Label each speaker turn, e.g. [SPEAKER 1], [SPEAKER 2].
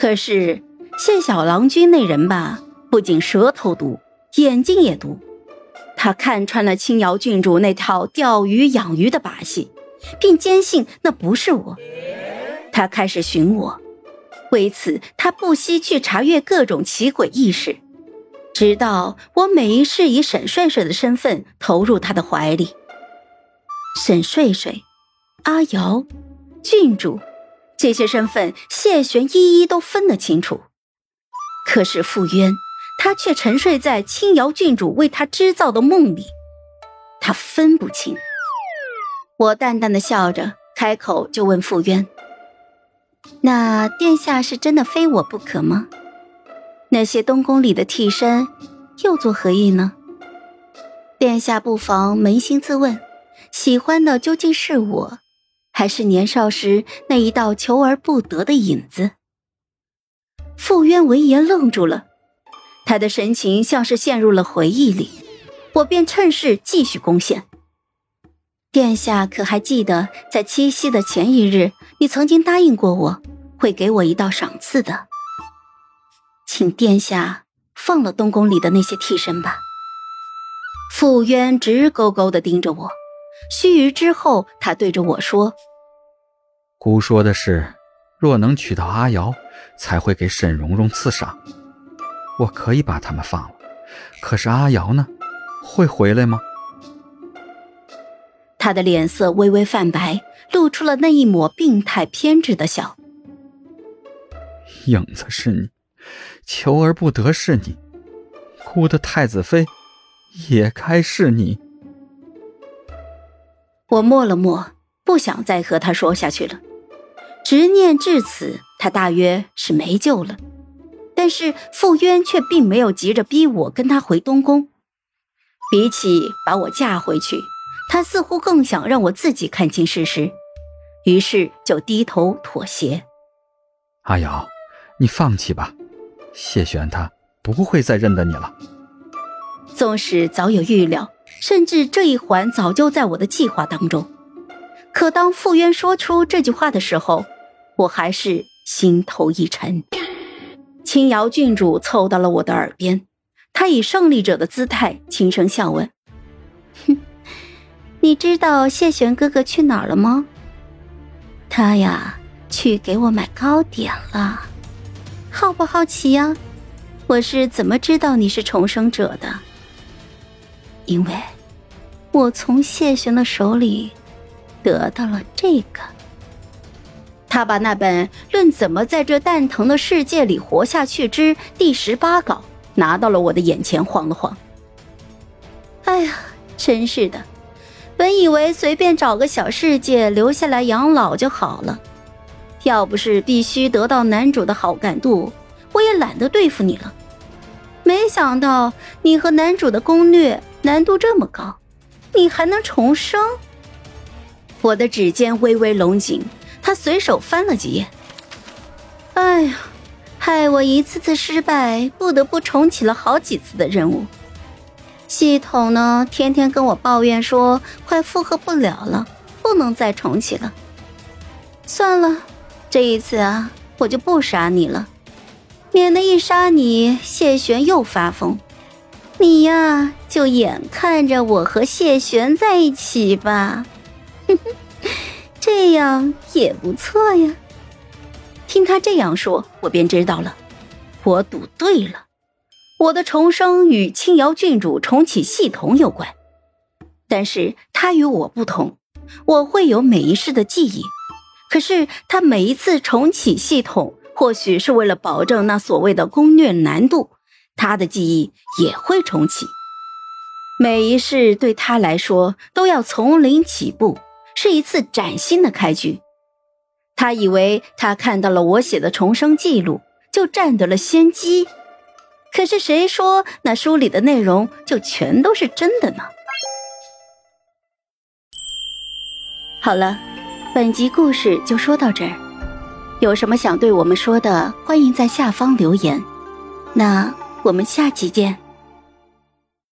[SPEAKER 1] 可是谢小郎君那人吧，不仅舌头毒，眼睛也毒。他看穿了青瑶郡主那套钓鱼养鱼的把戏，并坚信那不是我。他开始寻我，为此他不惜去查阅各种奇诡异事，直到我每一世以沈睡睡的身份投入他的怀里。沈睡睡、阿瑶、郡主，这些身份谢玄一一都分得清楚。可是傅渊。他却沉睡在青瑶郡主为他织造的梦里，他分不清。我淡淡的笑着，开口就问傅渊：“那殿下是真的非我不可吗？那些东宫里的替身，又作何意呢？殿下不妨扪心自问，喜欢的究竟是我，还是年少时那一道求而不得的影子？”傅渊闻言愣住了。他的神情像是陷入了回忆里，我便趁势继续攻陷。殿下可还记得，在七夕的前一日，你曾经答应过我，会给我一道赏赐的？请殿下放了东宫里的那些替身吧。傅渊直勾勾的盯着我，须臾之后，他对着我说：“
[SPEAKER 2] 姑说的是，若能娶到阿瑶，才会给沈蓉蓉赐赏。”我可以把他们放了，可是阿瑶呢？会回来吗？
[SPEAKER 1] 他的脸色微微泛白，露出了那一抹病态偏执的笑。
[SPEAKER 2] 影子是你，求而不得是你，孤的太子妃也该是你。
[SPEAKER 1] 我默了默，不想再和他说下去了。执念至此，他大约是没救了。但是傅渊却并没有急着逼我跟他回东宫，比起把我嫁回去，他似乎更想让我自己看清事实，于是就低头妥协。
[SPEAKER 2] 阿瑶，你放弃吧，谢玄他不会再认得你了。
[SPEAKER 1] 纵使早有预料，甚至这一环早就在我的计划当中，可当傅渊说出这句话的时候，我还是心头一沉。青瑶郡主凑到了我的耳边，她以胜利者的姿态轻声笑问：“哼，你知道谢玄哥哥去哪儿了吗？他呀，去给我买糕点了。好不好奇呀？我是怎么知道你是重生者的？因为，我从谢玄的手里得到了这个。”他把那本《论怎么在这蛋疼的世界里活下去之第十八稿》拿到了我的眼前，晃了晃。哎呀，真是的！本以为随便找个小世界留下来养老就好了，要不是必须得到男主的好感度，我也懒得对付你了。没想到你和男主的攻略难度这么高，你还能重生？我的指尖微微拢紧。他随手翻了几页。哎呀，害我一次次失败，不得不重启了好几次的任务。系统呢，天天跟我抱怨说快负荷不了了，不能再重启了。算了，这一次啊，我就不杀你了，免得一杀你，谢玄又发疯。你呀，就眼看着我和谢玄在一起吧。哼哼。这样也不错呀。听他这样说，我便知道了，我赌对了。我的重生与青瑶郡主重启系统有关，但是他与我不同，我会有每一世的记忆。可是他每一次重启系统，或许是为了保证那所谓的攻略难度，他的记忆也会重启。每一世对他来说都要从零起步。一次崭新的开局，他以为他看到了我写的重生记录，就占得了先机。可是谁说那书里的内容就全都是真的呢？好了，本集故事就说到这儿。有什么想对我们说的，欢迎在下方留言。那我们下期见。